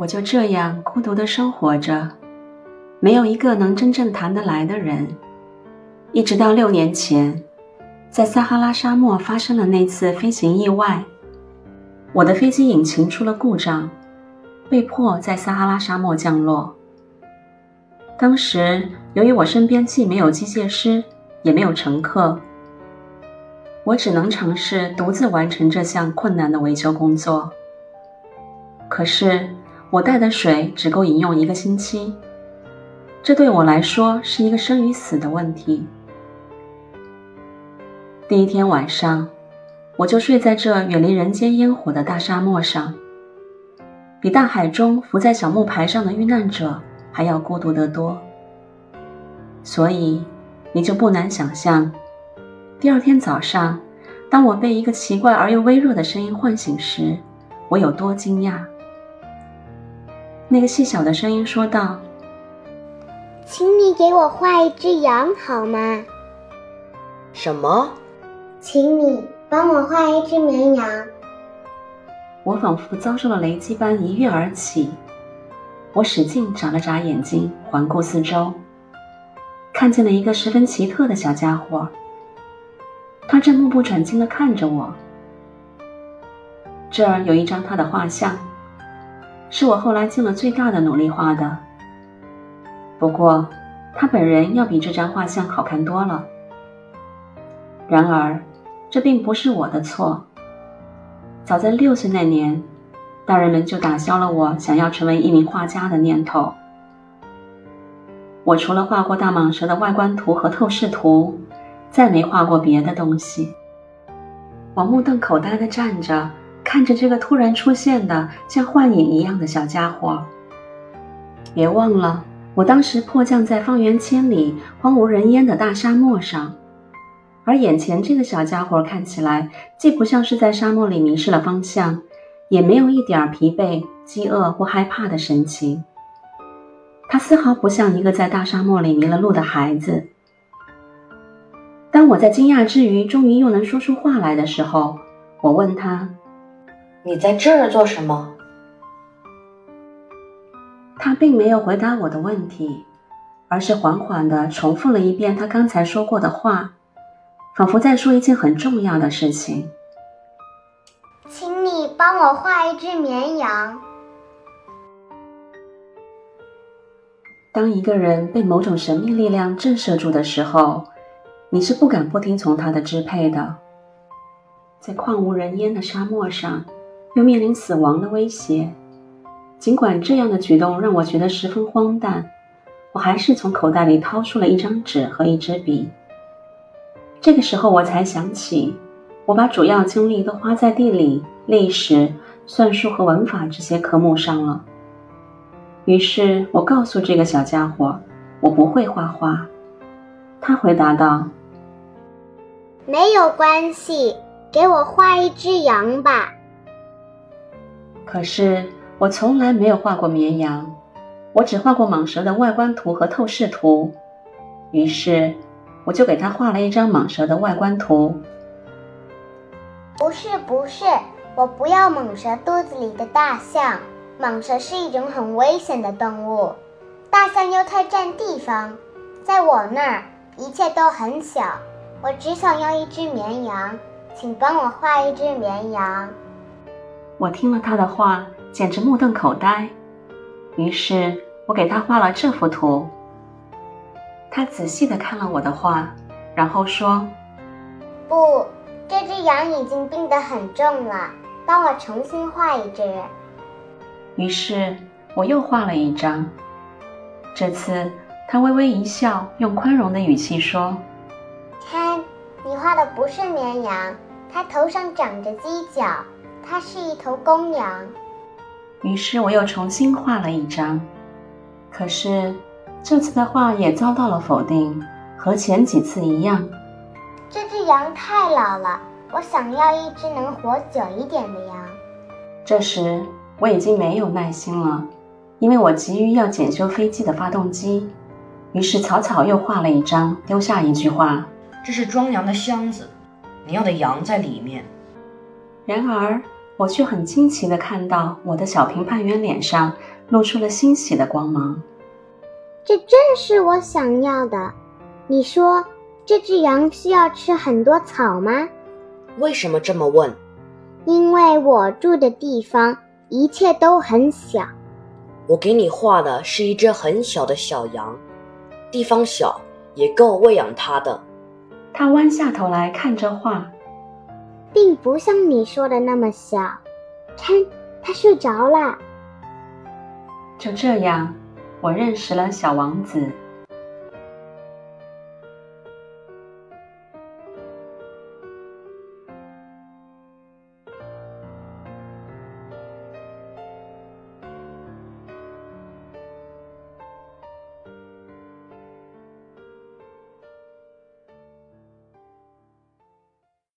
我就这样孤独的生活着，没有一个能真正谈得来的人。一直到六年前，在撒哈拉沙漠发生了那次飞行意外，我的飞机引擎出了故障，被迫在撒哈拉沙漠降落。当时，由于我身边既没有机械师，也没有乘客，我只能尝试独自完成这项困难的维修工作。可是，我带的水只够饮用一个星期，这对我来说是一个生与死的问题。第一天晚上，我就睡在这远离人间烟火的大沙漠上，比大海中浮在小木牌上的遇难者。还要孤独得多，所以你就不难想象，第二天早上，当我被一个奇怪而又微弱的声音唤醒时，我有多惊讶。那个细小的声音说道：“请你给我画一只羊好吗？”“什么？”“请你帮我画一只绵羊。”我仿佛遭受了雷击般一跃而起。我使劲眨了眨眼睛，环顾四周，看见了一个十分奇特的小家伙。他正目不转睛地看着我。这儿有一张他的画像，是我后来尽了最大的努力画的。不过，他本人要比这张画像好看多了。然而，这并不是我的错。早在六岁那年。大人们就打消了我想要成为一名画家的念头。我除了画过大蟒蛇的外观图和透视图，再没画过别的东西。我目瞪口呆地站着，看着这个突然出现的像幻影一样的小家伙。别忘了，我当时迫降在方圆千里、荒无人烟的大沙漠上，而眼前这个小家伙看起来既不像是在沙漠里迷失了方向。也没有一点疲惫、饥饿或害怕的神情。他丝毫不像一个在大沙漠里迷了路的孩子。当我在惊讶之余，终于又能说出话来的时候，我问他：“你在这儿做什么？”他并没有回答我的问题，而是缓缓的重复了一遍他刚才说过的话，仿佛在说一件很重要的事情。请你帮我画一只绵羊。当一个人被某种神秘力量震慑住的时候，你是不敢不听从他的支配的。在旷无人烟的沙漠上，又面临死亡的威胁，尽管这样的举动让我觉得十分荒诞，我还是从口袋里掏出了一张纸和一支笔。这个时候，我才想起。我把主要精力都花在地理、历史、算术和文法这些科目上了。于是我告诉这个小家伙，我不会画画。他回答道：“没有关系，给我画一只羊吧。”可是我从来没有画过绵羊，我只画过蟒蛇的外观图和透视图。于是我就给他画了一张蟒蛇的外观图。不是不是，我不要蟒蛇肚子里的大象。蟒蛇是一种很危险的动物，大象又太占地方，在我那儿一切都很小。我只想要一只绵羊，请帮我画一只绵羊。我听了他的话，简直目瞪口呆。于是我给他画了这幅图。他仔细的看了我的画，然后说：“不。”这只羊已经病得很重了，帮我重新画一只。于是我又画了一张。这次他微微一笑，用宽容的语气说：“看，你画的不是绵羊，它头上长着犄角，它是一头公羊。”于是我又重新画了一张。可是这次的画也遭到了否定，和前几次一样。这只羊太老了，我想要一只能活久一点的羊。这时我已经没有耐心了，因为我急于要检修飞机的发动机，于是草草又画了一张，丢下一句话：“这是装羊的箱子，你要的羊在里面。”然而我却很惊奇地看到我的小评判员脸上露出了欣喜的光芒。这正是我想要的。你说，这只羊需要吃很多草吗？为什么这么问？因为我住的地方一切都很小。我给你画的是一只很小的小羊，地方小也够喂养它的。他弯下头来看着画，并不像你说的那么小。看，他睡着了。就这样，我认识了小王子。